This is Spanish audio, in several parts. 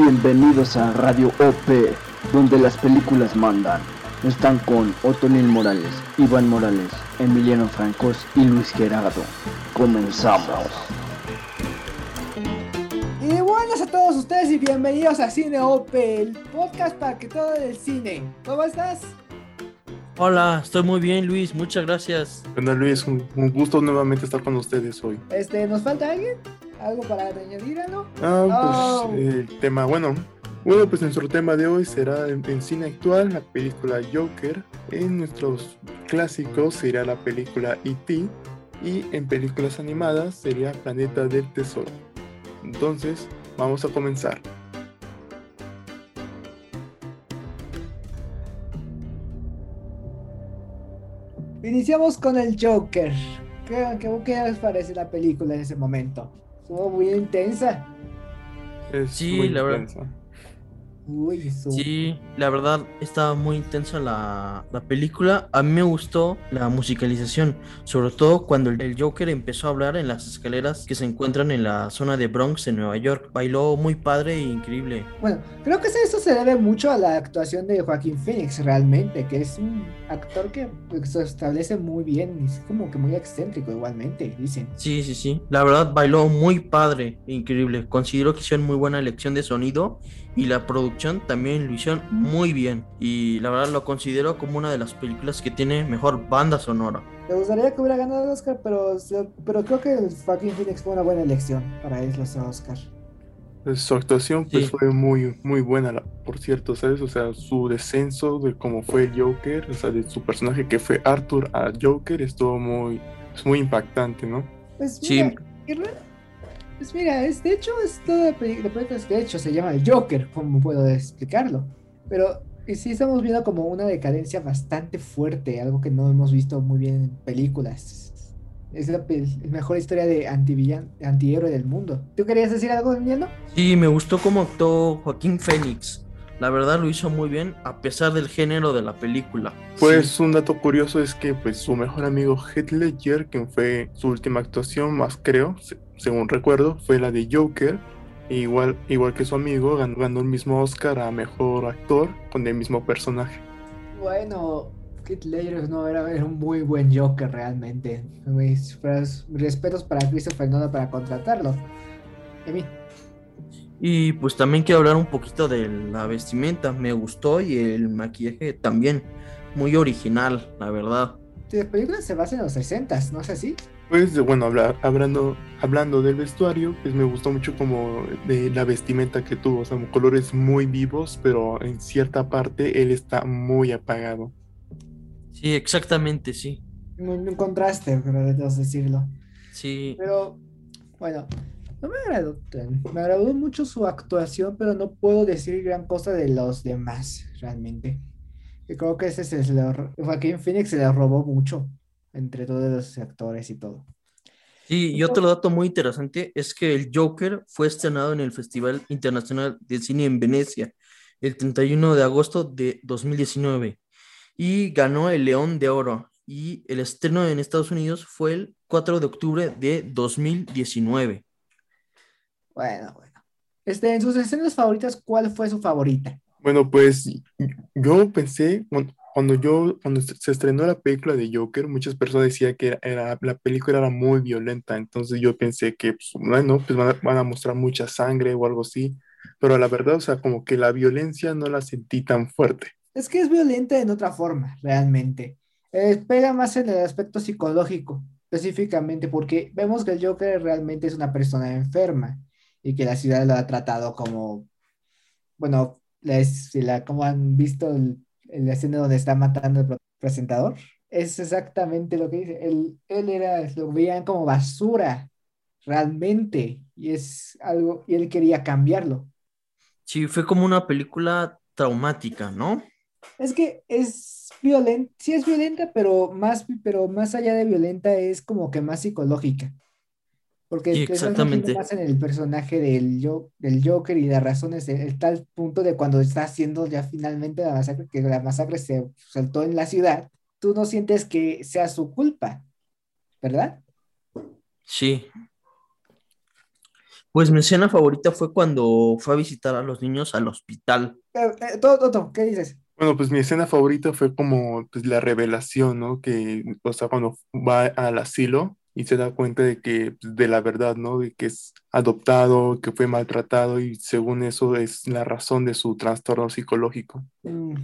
Bienvenidos a Radio OP, donde las películas mandan. Están con Otonil Morales, Iván Morales, Emiliano Francos y Luis Gerardo. Comenzamos. Y buenas a todos ustedes y bienvenidos a Cine OP, el podcast para que todo el cine. ¿Cómo estás? Hola, estoy muy bien Luis, muchas gracias. Bueno Luis, un, un gusto nuevamente estar con ustedes hoy. Este, ¿nos falta alguien? ¿Algo para añadir, no? Ah, Oh. pues el tema, bueno, bueno, pues nuestro tema de hoy será en, en cine actual la película Joker. En nuestros clásicos sería la película E.T. y en películas animadas sería Planeta del Tesoro. Entonces, vamos a comenzar. Iniciamos con el Joker. ¿Qué, qué, qué les parece la película en ese momento? Estuvo muy intensa. Es Sí, muy la verdad. Uy, estuvo- Sí, la verdad estaba muy intensa la, la película. A mí me gustó la musicalización, sobre todo cuando el, el Joker empezó a hablar en las escaleras que se encuentran en la zona de Bronx en Nueva York. Bailó muy padre e increíble. Bueno, creo que eso se debe mucho a la actuación de Joaquín Phoenix realmente, que es un actor que pues, se establece muy bien y es como que muy excéntrico igualmente, dicen. Sí, sí, sí. La verdad bailó muy padre e increíble. Considero que hicieron muy buena elección de sonido y la producción también lo hicieron muy bien. Y la verdad lo considero como una de las películas que tiene mejor banda sonora. Me gustaría que hubiera ganado el Oscar, pero, pero creo que Joaquín Phoenix fue una buena elección para ir los Oscar. Pues, su actuación pues Sí. fue muy muy buena, por cierto, ¿sabes? O sea, su descenso de cómo fue el Joker, o sea, de su personaje que fue Arthur a Joker estuvo muy, es muy impactante, ¿no? Pues Sí. mira, y re- pues mira, es, de hecho, es toda la peli- la película, de hecho, se llama el Joker, como puedo explicarlo. Pero y sí estamos viendo como una decadencia bastante fuerte, algo que no hemos visto muy bien en películas. Es la mejor historia de de antihéroe del mundo. ¿Tú querías decir algo, Emiliano? Sí, me gustó cómo actuó Joaquín Phoenix. La verdad lo hizo muy bien a pesar del género de la película. Pues Sí, un dato curioso es que pues su mejor amigo Heath Ledger, quien fue su última actuación más creo, según recuerdo, fue la de Joker. Igual, igual que su amigo, ganó, ganó el mismo Oscar a mejor actor con el mismo personaje. Bueno, Heath Ledger no era, era un muy buen Joker realmente. Mis, respetos para Christopher Nolan para contratarlo. Emi. Y pues también quiero hablar un poquito de la vestimenta. Me gustó y el maquillaje también. Muy original, la verdad. La película se basa en los 60, ¿no es así? Pues bueno, hablar, hablando, hablando del vestuario, pues me gustó mucho como de la vestimenta que tuvo, o sea, colores muy vivos, pero en cierta parte él está muy apagado. Sí, exactamente, sí. Un, un contraste, podemos decirlo. Sí, Pero, bueno, no me agradó Me agradó mucho su actuación, pero no puedo decir gran cosa de los demás, realmente. Y creo que ese se le, Joaquín Phoenix se le robó mucho entre todos los actores y todo. Sí, y otro dato muy interesante es que el Joker fue estrenado en el Festival Internacional de Cine en Venecia el 31 de agosto de 2019 y ganó el León de Oro. Y el estreno en Estados Unidos fue el 4 de octubre de 2019. Bueno, bueno. Este, en sus escenas favoritas, ¿cuál fue su favorita? Bueno, pues yo pensé, cuando yo, cuando se estrenó la película de Joker, muchas personas decían que era, era- la película era muy violenta, entonces yo pensé que, pues, bueno, pues van a, van a mostrar mucha sangre o algo así, pero la verdad, o sea, como que la violencia no la sentí tan fuerte. Es que es violenta en otra forma, realmente. Eh, pega más en el aspecto psicológico, específicamente, porque vemos que el Joker realmente es una persona enferma y que la ciudad lo ha tratado como, bueno, la, es- la- como han visto el, el escena donde está matando al pro- presentador, es exactamente lo que dice. Él, él era, lo veían como basura, realmente, y es algo, y él quería cambiarlo. Sí, fue como una película traumática, ¿no? Es que es violenta, sí es violenta, pero más, pero más allá de violenta es como que más psicológica. Porque exactamente. más en el personaje del, Jo- del Joker y de razones, el, el tal punto de cuando está haciendo ya finalmente la masacre, que la masacre se soltó en la ciudad, tú no sientes que sea su culpa, ¿verdad? Sí. Pues mi escena favorita fue cuando fue a visitar a los niños al hospital. Eh, eh, Toto, Toto, ¿qué dices? Bueno, pues mi escena favorita fue como pues, la revelación, ¿no? Que, o sea, cuando va al asilo y se da cuenta de que, pues, de la verdad, ¿no? De que es adoptado, que fue maltratado y según eso es la razón de su trastorno psicológico. Mm,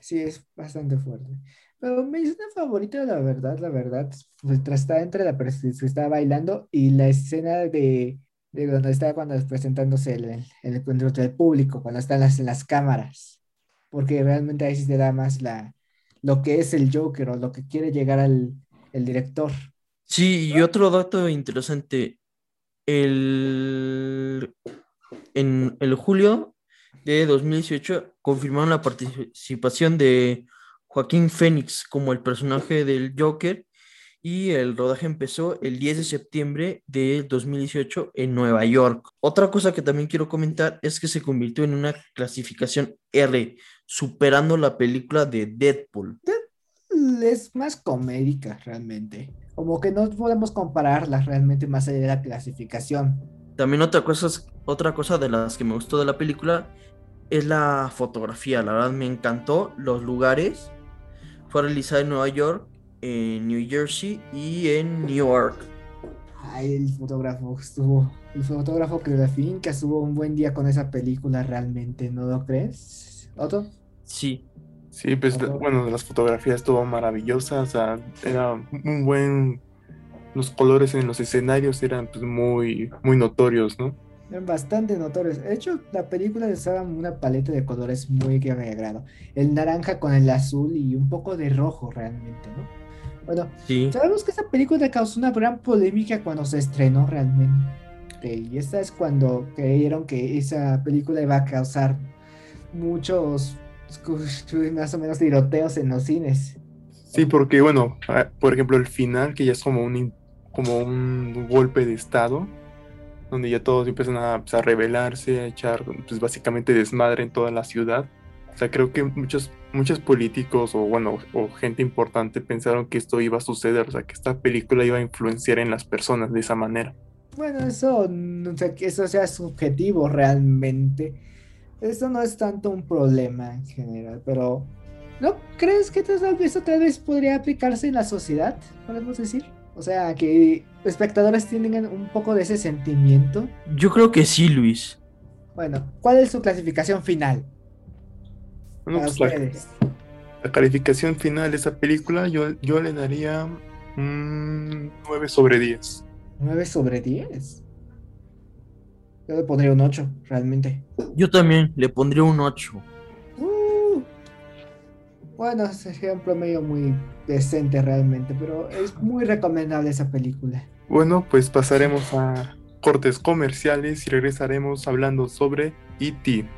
sí, es bastante fuerte. Pero mi escena favorita, la verdad, la verdad, pues, está entre la persona que estaba bailando y la escena de, de donde está cuando presentándose el, el, encuentro del público, cuando están las, las cámaras. Porque realmente ahí sí te da más la, lo que es el Joker o lo que quiere llegar al el director. Sí, y otro dato interesante, el, en el julio de 2018 confirmaron la participación de Joaquín Phoenix como el personaje del Joker y el rodaje empezó el 10 de septiembre de 2018 en Nueva York. Otra cosa que también quiero comentar es que se convirtió en una clasificación R, superando la película de Deadpool. Es más comédica realmente. Como que no podemos compararlas realmente más allá de la clasificación. También otra cosa, otra cosa de las que me gustó de la película es la fotografía. La verdad me encantó los lugares. Fue realizada en Nueva York en New Jersey y en New York. Ay, el fotógrafo estuvo, el fotógrafo que la finca estuvo un buen día con esa película realmente, ¿no lo crees? ¿Otto? Sí. Sí, pues bueno, las fotografías estuvo maravillosa, o sea, era un buen, los colores en los escenarios eran pues muy, muy notorios, ¿no? Eran bastante notorios. De hecho, la película usaba una paleta de colores muy que me agrado. El naranja con el azul y un poco de rojo realmente, ¿no? Bueno, Sí. sabemos que esta película causó una gran polémica cuando se estrenó realmente. Y esta es cuando creyeron que esa película iba a causar muchos, más o menos, tiroteos en los cines. Sí, porque bueno, por ejemplo, el final, que ya es como un, como un golpe de estado, donde ya todos empiezan a, pues, a rebelarse, a echar pues, básicamente desmadre en toda la ciudad. O sea, creo que muchos, muchos políticos o bueno, o gente importante pensaron que esto iba a suceder, o sea, que esta película iba a influenciar en las personas de esa manera. Bueno, eso, no sé, que eso sea subjetivo realmente. Eso no es tanto un problema en general, pero ¿no crees que tal vez eso tal vez podría aplicarse en la sociedad? Podemos decir. O sea, que espectadores tienen un poco de ese sentimiento. Yo creo que sí, Luis. Bueno, ¿cuál es su clasificación final Bueno, pues, la, calificación final de esa película yo, yo le daría un 9 sobre 10. 9 sobre 10. Yo le pondría un 8, realmente. Yo también le pondría un 8. Uh, bueno, sería un promedio muy decente realmente, pero es muy recomendable esa película. Bueno, pues pasaremos a cortes comerciales y regresaremos hablando sobre E E.T.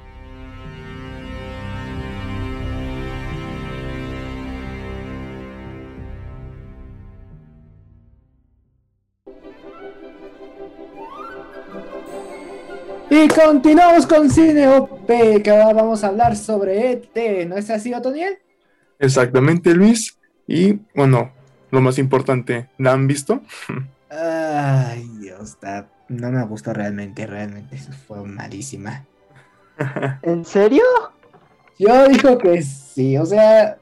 Y continuamos con Cine OP, que ahora vamos a hablar sobre ET, ¿no es así, Otoniel? Exactamente, Luis. Y bueno, lo más importante, ¿la han visto? Ay, Dios, no me gustó realmente, realmente, eso fue malísima. ¿En serio? Yo digo que sí, o sea,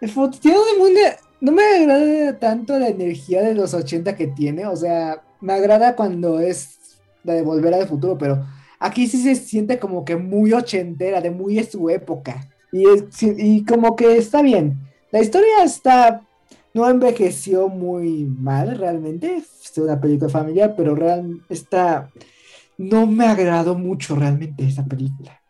el fut- tiene una- no me agrada tanto la energía de los 80 que tiene, o sea, me agrada cuando es la de Volver al Futuro, pero aquí sí se siente como que muy ochentera, de muy de su época, y, es- y como que está bien. La historia está, no envejeció muy mal realmente, es una película familiar, pero real, está, no me agradó mucho realmente esa película.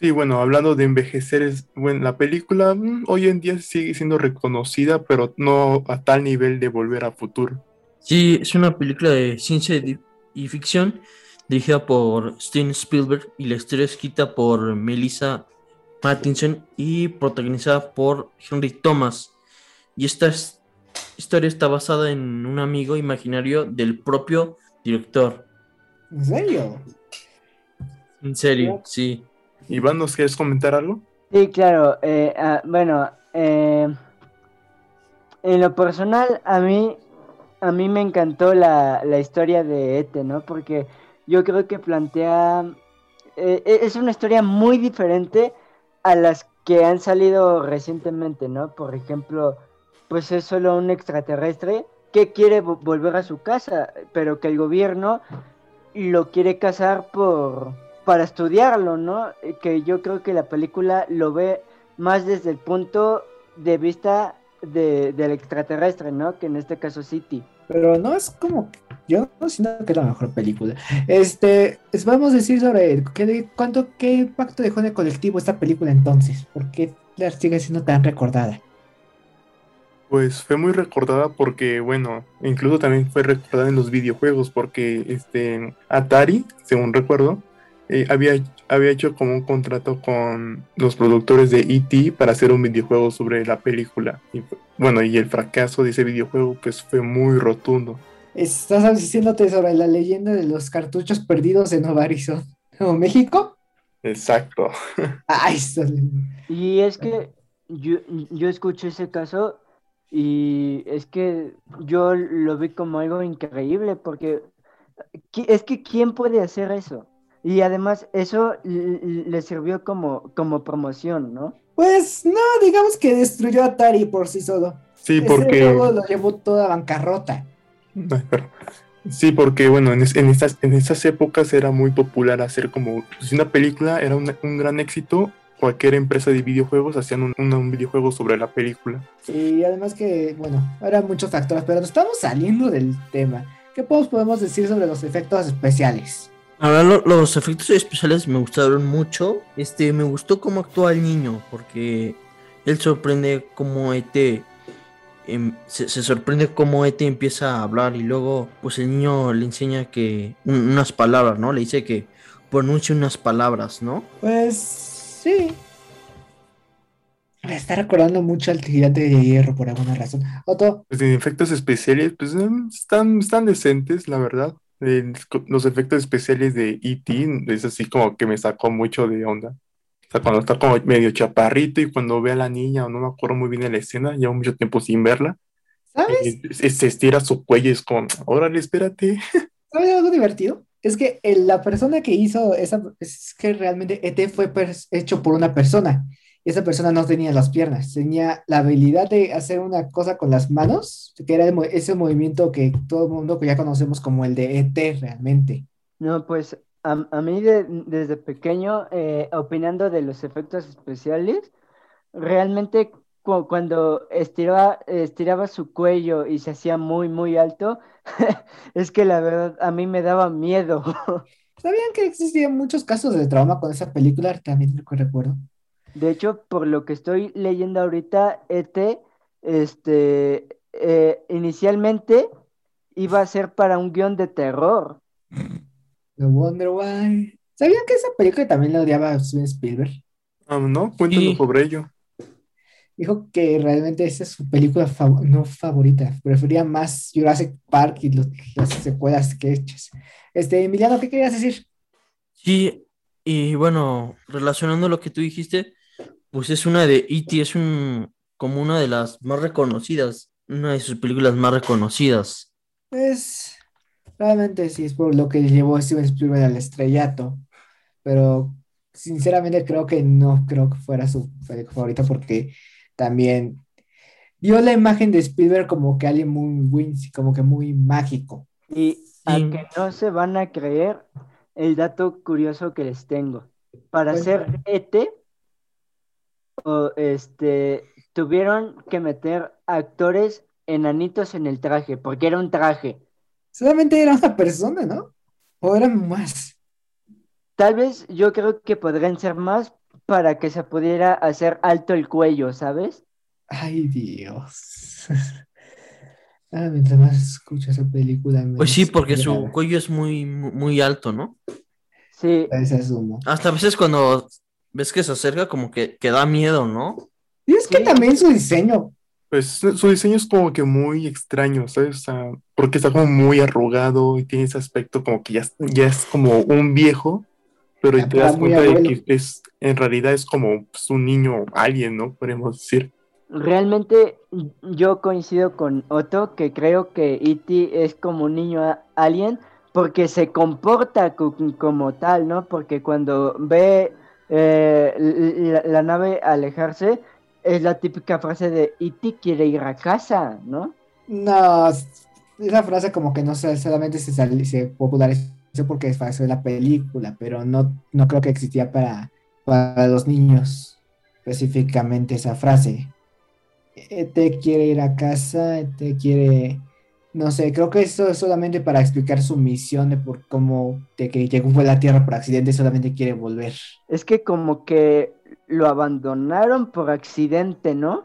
Sí, bueno, hablando de envejecer, es, bueno, la película mm, hoy en día sigue siendo reconocida, pero no a tal nivel de volver a futuro. Sí, es una película de ciencia y ficción dirigida por Steven Spielberg y la historia escrita por Melissa Mattinson y protagonizada por Henry Thomas. Y esta es- historia está basada en un amigo imaginario del propio director. ¿En serio? En serio, sí. Iván, ¿nos quieres comentar algo? Sí, claro. eh, ah, bueno, eh, en lo personal, a mí, a mí me encantó la, la historia de Ete, ¿no? Porque yo creo que plantea, eh, e, es una historia muy diferente a las que han salido recientemente, ¿no? Por ejemplo, pues es solo un extraterrestre que quiere volver a su casa, pero que el gobierno lo quiere casar por para estudiarlo, ¿no? Que yo creo que la película lo ve más desde el punto de vista de, del extraterrestre, ¿no? Que en este caso City. Pero no es como yo no siento que es la mejor película. Este, vamos a decir sobre qué, cuánto, qué impacto dejó en el colectivo esta película entonces. ¿Por qué la sigue siendo tan recordada? Pues fue muy recordada porque, bueno, incluso también fue recordada en los videojuegos porque este Atari, según recuerdo, eh, había, había hecho como un contrato con los productores de E.T. para hacer un videojuego sobre la película. Y, bueno, y el fracaso de ese videojuego pues fue muy rotundo. Estás diciéndote sobre la leyenda de los cartuchos perdidos en Nueva Arizona, Nuevo México. Exacto. Ay, y es que yo, yo escuché ese caso y es que yo lo vi como algo increíble porque es que ¿quién puede hacer eso? Y además eso le sirvió como, como promoción, ¿no? Pues no, digamos que destruyó a Atari por sí solo. Sí, porque... Luego lo llevó toda bancarrota. Sí, porque bueno, en, en, estas, en estas épocas era muy popular hacer como, si una película era un, un gran éxito, cualquier empresa de videojuegos hacían un, un, videojuego sobre la película. Sí, además que, bueno, eran muchos factores, pero nos estamos saliendo del tema. ¿Qué podemos decir sobre los efectos especiales? Ahora los efectos especiales me gustaron mucho. Este, me gustó cómo actúa el niño, porque él sorprende cómo ET em, se, sorprende cómo ET empieza a hablar y luego pues el niño le enseña que unas palabras, ¿no? Le dice que pronuncie unas palabras, ¿no? Pues sí. Me está recordando mucho al gigante de hierro por alguna razón. Otto. Pues en efectos especiales, pues em, están, están decentes, la verdad los efectos especiales de E.T. es así como que me sacó mucho de onda. O sea, cuando está como medio chaparrito y cuando ve a la niña, o no me acuerdo muy bien de la escena, llevo mucho tiempo sin verla. ¿Sabes? se estira su cuello y es como, órale, espérate. ¿Sabes algo divertido? Es que la persona que hizo esa, es que realmente ET fue hecho por una persona esa persona no tenía las piernas, tenía la habilidad de hacer una cosa con las manos, que era ese movimiento que todo el mundo ya conocemos como el de ET realmente. No, pues a, mí desde pequeño, eh, opinando de los efectos especiales, realmente cuando estiraba, estiraba su cuello y se hacía muy, muy alto, es que la verdad a mí me daba miedo. ¿Sabían que existían muchos casos de trauma con esa película? También recuerdo. De hecho, por lo que estoy leyendo ahorita, ET, este, eh, inicialmente iba a ser para un guion de terror. No wonder why. ¿Sabían que esa película también la odiaba Steven Spielberg? Ah, no, cuéntanos sobre ello. Dijo que realmente esa es su película no favorita. Prefería más Jurassic Park y las secuelas que hechas. Este, Emiliano, ¿qué querías decir? Sí, y bueno, relacionando lo que tú dijiste, pues es una de E.T., es un, como una de las más reconocidas, una de sus películas más reconocidas. Pues realmente sí es por lo que llevó a Steven Spielberg al estrellato, pero sinceramente creo que no creo que fuera su favorita porque también dio la imagen de Spielberg como que alguien muy wincy, como que muy mágico. Y aunque no se van a creer el dato curioso que les tengo. Para hacer ET este, tuvieron que meter actores enanitos en el traje, porque era un traje. Solamente era una persona, ¿no? ¿O eran más? Tal vez yo creo que podrían ser más para que se pudiera hacer alto el cuello, ¿sabes? Ay, Dios. Ah, mientras más escucho esa película. Pues sí, porque su cuello es muy, muy alto, ¿no? Sí. Hasta a veces cuando ves que se acerca como que, que da miedo, ¿no? Y es que también su diseño. Pues su diseño es como que muy extraño, ¿sabes? porque está como muy arrugado y tiene ese aspecto como que ya, ya es como un viejo, pero te das cuenta de que es, en realidad es como pues, un niño alien, ¿no? Podemos decir. Realmente yo coincido con Otto que creo que E.T. es como un niño alien porque se comporta co- como tal, ¿no? Porque cuando ve eh, la, nave alejarse, es la típica frase de E.T. quiere ir a casa, ¿no? No, esa frase como que no solamente se, sal- popularizó porque pasó en la película, pero no, no creo que existía para, para los niños específicamente esa frase. Te quiere ir a casa, te quiere, no sé, creo que eso es solamente para explicar su misión de por cómo de que llegó fue a la Tierra por accidente, solamente quiere volver. Es que como que lo abandonaron por accidente, ¿no?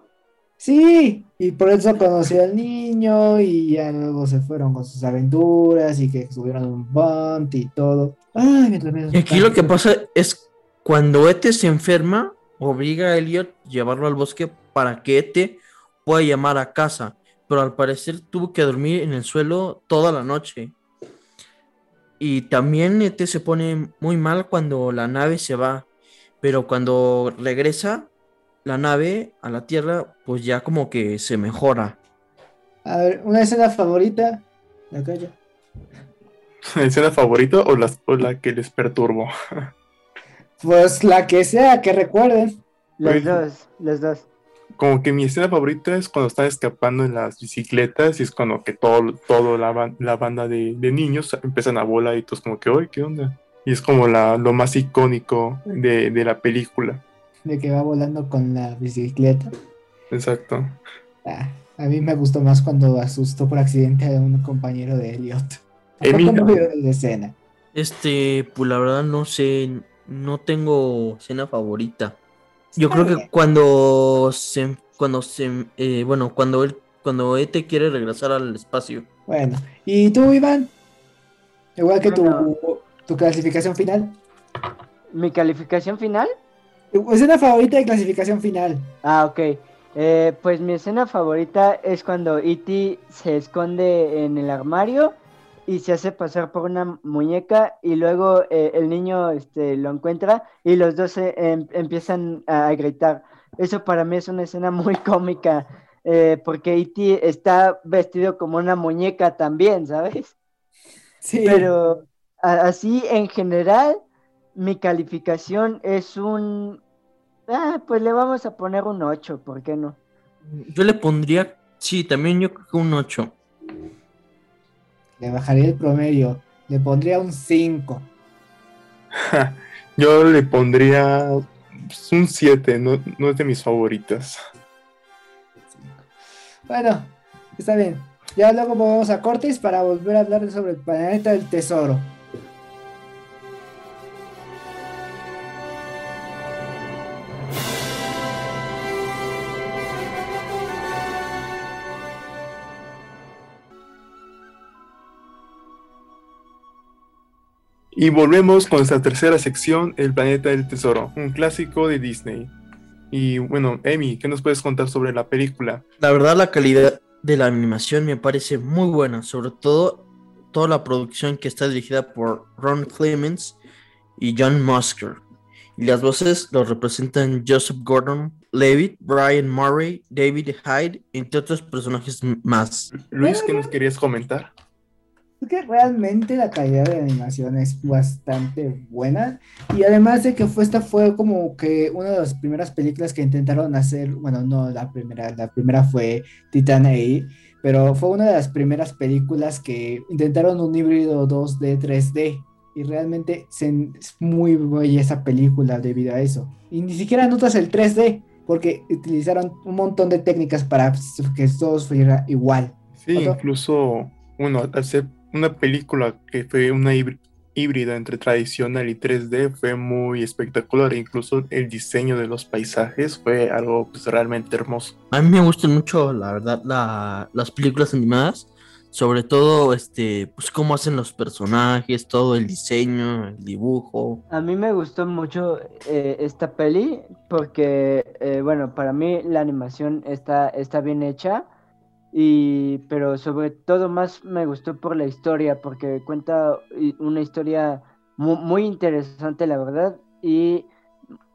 Sí, y por eso conoció al niño y ya luego se fueron con sus aventuras y que subieron un bond y todo. Ay, mientras menos Y aquí lo que pasa es cuando Ete se enferma, obliga a Elliot a llevarlo al bosque para que Ete pueda llamar a casa, pero al parecer tuvo que dormir en el suelo toda la noche. Y también Ete se pone muy mal cuando la nave se va, pero cuando regresa la nave a la Tierra, pues ya como que se mejora. A ver, una escena favorita. La calle. ¿La escena favorita o, las, o la que les perturbo? Pues la que sea, que recuerden. Los Pues- dos, los dos. Como que mi escena favorita es cuando están escapando en las bicicletas y es cuando que todo, todo la, la banda de, de niños empiezan a volar y todos como que, ¡ay, qué onda! Y es como la, lo más icónico de, de la película. De que va volando con la bicicleta. Exacto. Ah, a mí me gustó más cuando asustó por accidente a un compañero de Elliot. Veo la escena. Este, pues la verdad no sé, no tengo escena favorita. Yo creo que cuando se, cuando se, eh, bueno, cuando él, cuando Ete quiere regresar al espacio. Bueno, ¿y tú, Iván? Igual que tu, tu clasificación final. ¿Mi calificación final? Escena favorita de clasificación final. Ah, ok. Eh, pues mi escena favorita es cuando E.T. se esconde en el armario y se hace pasar por una muñeca y luego eh, el niño este, lo encuentra y los dos se, em- empiezan a gritar. Eso para mí es una escena muy cómica eh, porque E.T. está vestido como una muñeca también, ¿sabes? Sí. Pero a- así en general, mi calificación es un... Ah, pues le vamos a poner un 8, ¿por qué no? Yo le pondría, sí, también yo creo que un 8. Le bajaría el promedio. Le pondría un 5. Yo le pondría un 7, no, no es de mis favoritas. Bueno, está bien. Ya luego volvemos a cortes para volver a hablar sobre el planeta del tesoro. Y volvemos con nuestra tercera sección, El Planeta del Tesoro, un clásico de Disney. Y bueno, Emi, ¿qué nos puedes contar sobre la película? La verdad la calidad de la animación me parece muy buena, sobre todo toda la producción que está dirigida por Ron Clements y John Musker. Y las voces lo representan Joseph Gordon, Levitt, Brian Murray, David Hyde, entre otros personajes más. Luis, ¿qué nos querías comentar? Que realmente la calidad de animación es bastante buena. Y además de que fue, esta fue como que una de las primeras películas que intentaron hacer, bueno, no la primera, la primera fue Titan A, pero fue una de las primeras películas que intentaron un híbrido 2D, 3D. Y realmente es muy bella esa película debido a eso. Y ni siquiera notas el 3D, porque utilizaron un montón de técnicas para que todo fuera igual. Sí, Otro. incluso, bueno, al ser una película que fue una híbr- híbrida entre tradicional y 3D fue muy espectacular. Incluso el diseño de los paisajes fue algo pues, realmente hermoso. A mí me gustan mucho, la verdad, la- las películas animadas, sobre todo, este, pues cómo hacen los personajes, todo el diseño, el dibujo. A mí me gustó mucho eh, esta peli porque, eh, bueno, para mí la animación está, está bien hecha, y, pero sobre todo más me gustó por la historia, porque cuenta una historia mu- muy, interesante, la verdad, y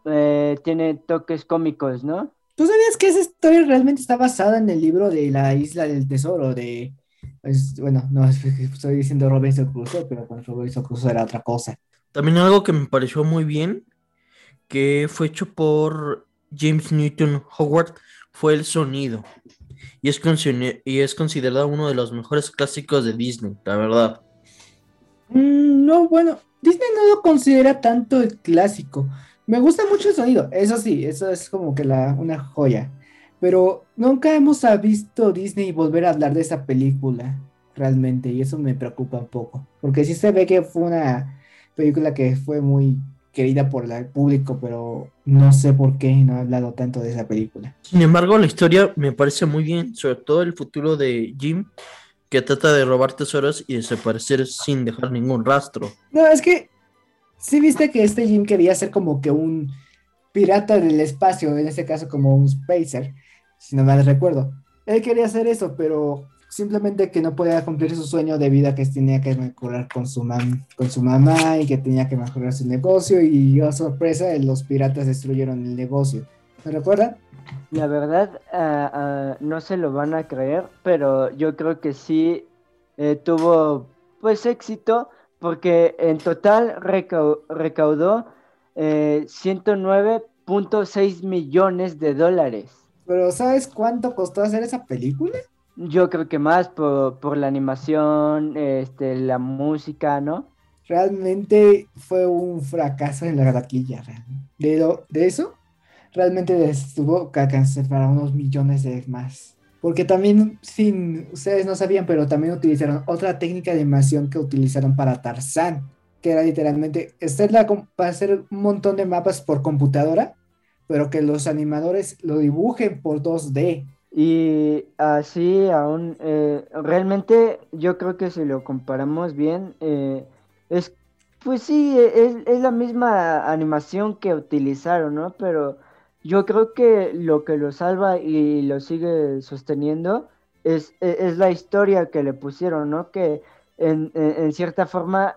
eh, tiene toques cómicos, ¿no? ¿Tú sabías que esa historia realmente está basada en el libro de la Isla del Tesoro de Es, bueno, no estoy diciendo Robinson Crusoe, pero con Robinson Crusoe era otra cosa. También algo que me pareció muy bien, que fue hecho por James Newton Howard, fue el sonido. Y es, considerado uno de los mejores clásicos de Disney, la verdad. Mm, no, bueno, Disney no lo considera tanto el clásico. Me gusta mucho el sonido, eso sí, eso es como que la, una joya. Pero nunca hemos visto Disney volver a hablar de esa película, realmente, y eso me preocupa un poco. Porque sí se ve que fue una película que fue muy querida por el público, pero no sé por qué no ha hablado tanto de esa película. Sin embargo, la historia me parece muy bien, sobre todo el futuro de Jim, que trata de robar tesoros y desaparecer sin dejar ningún rastro. No, es que sí viste que este Jim quería ser como que un pirata del espacio, en este caso como un spacer, si no me recuerdo. Él quería hacer eso, pero simplemente que no podía cumplir su sueño de vida que tenía que mejorar con su, con su mamá y que tenía que mejorar su negocio y a oh, sorpresa los piratas destruyeron el negocio. ¿Me recuerdan? La verdad ah, ah, no se lo van a creer, pero yo creo que sí eh, tuvo pues éxito porque en total recaudó eh, 109.6 millones de dólares. Pero ¿sabes cuánto costó hacer esa película? Yo creo que más por, la animación, este, la música, ¿no? Realmente fue un fracaso en la taquilla. De, de eso, realmente estuvo que para unos millones de más. Porque también, sin, ustedes no sabían, pero también utilizaron otra técnica de animación que utilizaron para Tarzán, que era literalmente la para hacer un montón de mapas por computadora, pero que los animadores lo dibujen por 2D. Y así aún, eh, realmente yo creo que si lo comparamos bien, eh, es, pues sí, es, es, la misma animación que utilizaron, ¿no? Pero yo creo que lo que lo salva y lo sigue sosteniendo es, e, es, la historia que le pusieron, ¿no? Que en, en, cierta forma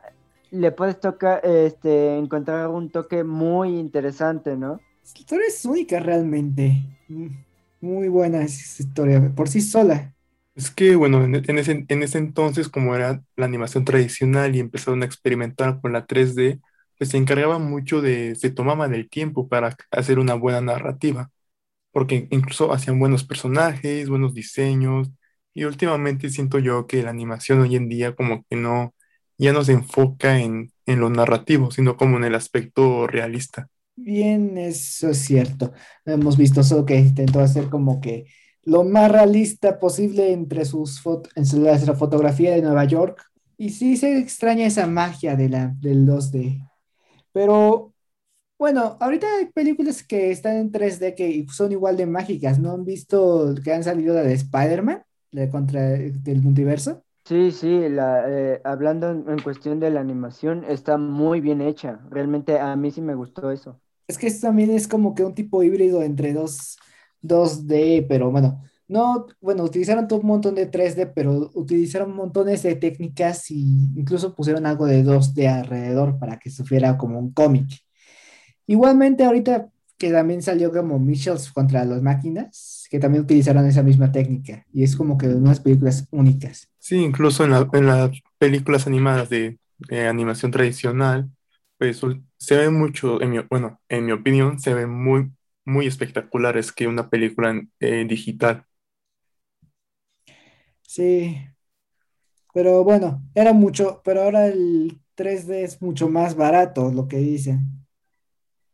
le puedes tocar, este, encontrar un toque muy interesante, ¿no? La historia es única realmente. Mm. Muy buena esa historia, por sí sola. Es que, bueno, en, ese, en ese entonces, como era la animación tradicional y empezaron a experimentar con la 3D, pues se encargaban mucho de, se tomaban el tiempo para hacer una buena narrativa, porque incluso hacían buenos personajes, buenos diseños, y últimamente siento yo que la animación hoy en día como que no, ya no se enfoca en, en lo narrativo, sino como en el aspecto realista. Bien, eso es cierto. Hemos visto eso que intentó hacer como que lo más realista posible entre sus fotos, en la fotografía de Nueva York. Y sí se extraña esa magia de la, del 2D. Pero bueno, ahorita hay películas que están en 3D que son igual de mágicas. ¿No han visto que han salido la de Spider-Man, la contra del multiverso? Sí, sí, la, eh, hablando en cuestión de la animación, está muy bien hecha. Realmente a mí sí me gustó eso. Es que esto también es como que un tipo híbrido entre dos, 2D, pero bueno, no, bueno, utilizaron todo un montón de 3D, pero utilizaron montones de técnicas y incluso pusieron algo de 2D alrededor para que sufriera como un cómic. Igualmente ahorita que también salió como Mitchells contra las máquinas, que también utilizaron esa misma técnica y es como que unas películas únicas. Sí, incluso en, las películas animadas de animación tradicional, pues se ve mucho, en mi, bueno, en mi opinión, se ven muy, muy espectaculares que una película en, digital. Sí, pero bueno, era mucho, pero ahora el 3D es mucho más barato, lo que dicen.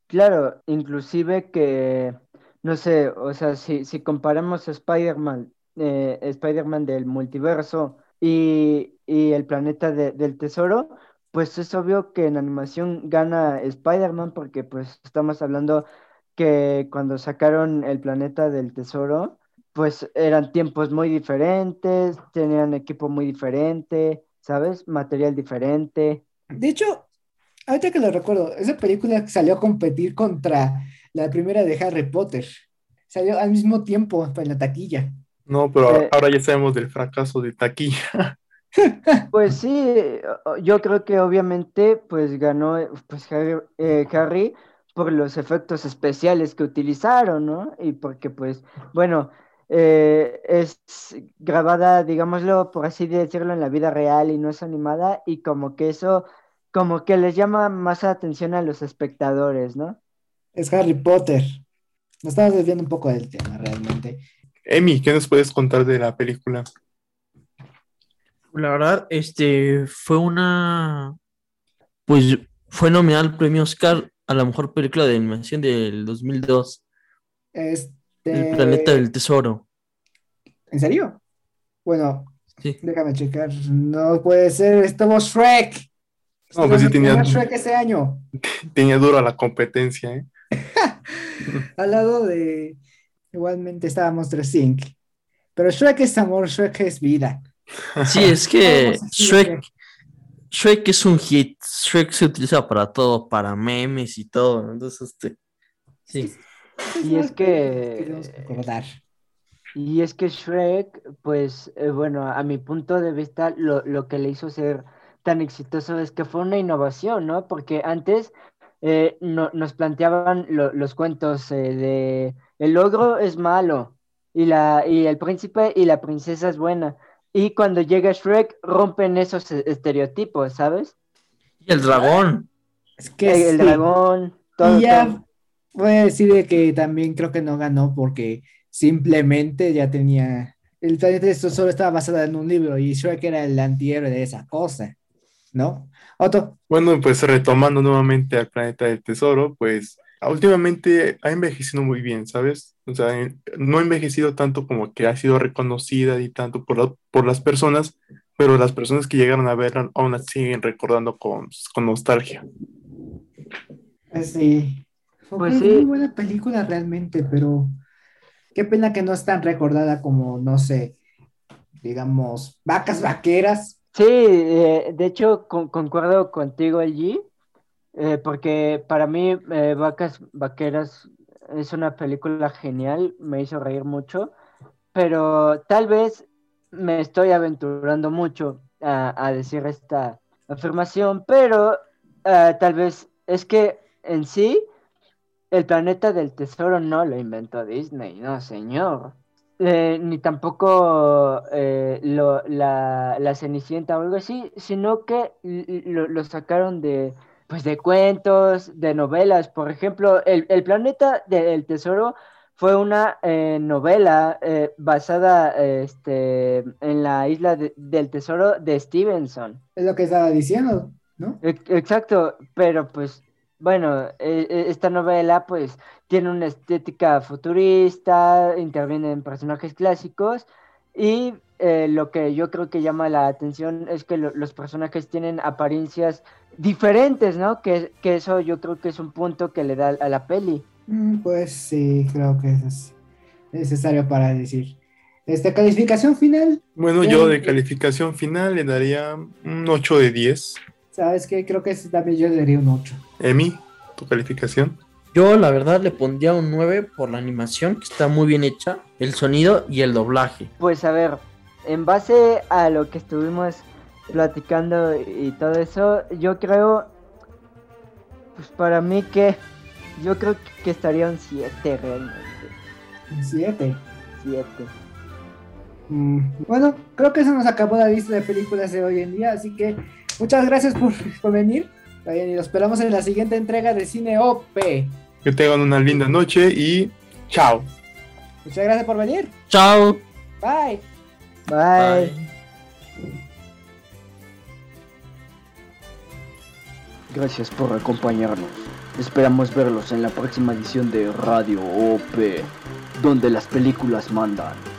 Claro, inclusive que, no sé, o sea, si, si comparamos Spider-Man, eh, Spider-Man del multiverso y, y el planeta del tesoro, pues es obvio que en animación gana Spider-Man porque pues estamos hablando que cuando sacaron el planeta del tesoro, pues eran tiempos muy diferentes, tenían equipo muy diferente, ¿sabes? Material diferente. De hecho, ahorita que lo recuerdo, esa película salió a competir contra la primera de Harry Potter. Salió al mismo tiempo en la taquilla. No, pero eh, ahora ya sabemos del fracaso de taquilla. Pues sí, yo creo que obviamente pues ganó pues eh, Harry, por los efectos especiales que utilizaron, ¿no? Y porque pues, bueno, eh, es grabada, digámoslo, por así decirlo, en la vida real y no es animada y como que eso, como que les llama más atención a los espectadores, ¿no? Es Harry Potter. Nos estamos desviando un poco del tema realmente. Emi, ¿qué nos puedes contar de la película? La verdad, este fue una, pues fue nominada al premio Oscar a la mejor película de animación del 2002, Este... El planeta del tesoro. ¿En serio? Bueno, Sí. déjame checar. No puede ser, estamos Shrek. No, pues sí tenía- en Shrek ese año. Tenía duro la competencia, ¿eh? Al lado de. Igualmente estaba Monster Inc. Pero Shrek es amor, Shrek es vida. Sí, es que Shrek, Shrek es un hit. Shrek se utiliza para todo, para memes y todo. ¿no? Entonces, este, sí. Y es que- Queremos recordar. Y es que Shrek, pues, eh, bueno, a mi punto de vista, lo, lo que le hizo ser tan exitoso es que fue una innovación, ¿no? Porque antes eh, no- nos planteaban lo- los cuentos eh, de el ogro es malo y, la, y el príncipe y la princesa es buena. Y cuando llega Shrek, rompen esos e- estereotipos, ¿sabes? Y el dragón. Es que el, dragón, todo. Y ya todo. voy a decir de que también creo que no ganó porque simplemente ya tenía. El planeta de solo estaba basado en un libro y Shrek era el antihéroe de esa cosa, ¿no? Otto, Bueno, pues retomando nuevamente al planeta del tesoro, pues últimamente ha envejecido muy bien, ¿sabes? O sea, no ha envejecido tanto como que ha sido reconocida y tanto por, la- por las personas, pero las personas que llegaron a verla aún la siguen recordando con, con nostalgia. eh, sí. Fue Pues muy sí. buena película realmente, pero qué pena que no es tan recordada como, no sé, digamos, vacas vaqueras. Sí, eh, de hecho con- concuerdo contigo allí, eh, porque para mí eh, Vacas Vaqueras es una película genial, me hizo reír mucho, pero tal vez me estoy aventurando mucho a, decir esta afirmación, pero eh, tal vez es que en sí el planeta del tesoro no lo inventó Disney, no señor. Ni tampoco la, Cenicienta o algo así, sino que lo sacaron de, pues de cuentos, de novelas. Por ejemplo, El, el planeta del tesoro fue una eh, novela eh, basada este, en la isla de- del tesoro de Stevenson. Es lo que estaba diciendo, ¿no? Ex- Exacto, pero pues bueno, e- e- esta novela pues tiene una estética futurista, interviene en personajes clásicos y eh, lo que yo creo que llama la atención es que lo- los personajes tienen apariencias diferentes, ¿no? Que, que eso yo creo que es un punto que le da a la peli. Mm, Pues sí, creo que eso es necesario para decir. Esta calificación final, Bueno, yo de calificación final le daría un 8 de 10. ¿sabes qué? Creo que también yo le daría un 8. Emi, tu calificación. Yo, la verdad, le pondría un 9 por la animación, que está muy bien hecha, el sonido y el doblaje. Pues a ver, en base a lo que estuvimos platicando y todo eso, yo creo, pues para mí que, yo creo que estaría un 7 realmente. Un 7. 7. Mm, Bueno, creo que eso nos acabó la lista de películas de hoy en día, así que muchas gracias por, por venir. Vayan, y los esperamos en la siguiente entrega de Cine OP. Que tengan una linda noche y chao. Muchas gracias por venir. Chao. Bye. Bye. Gracias por acompañarnos. Esperamos verlos en la próxima edición de Radio OP, donde las películas mandan.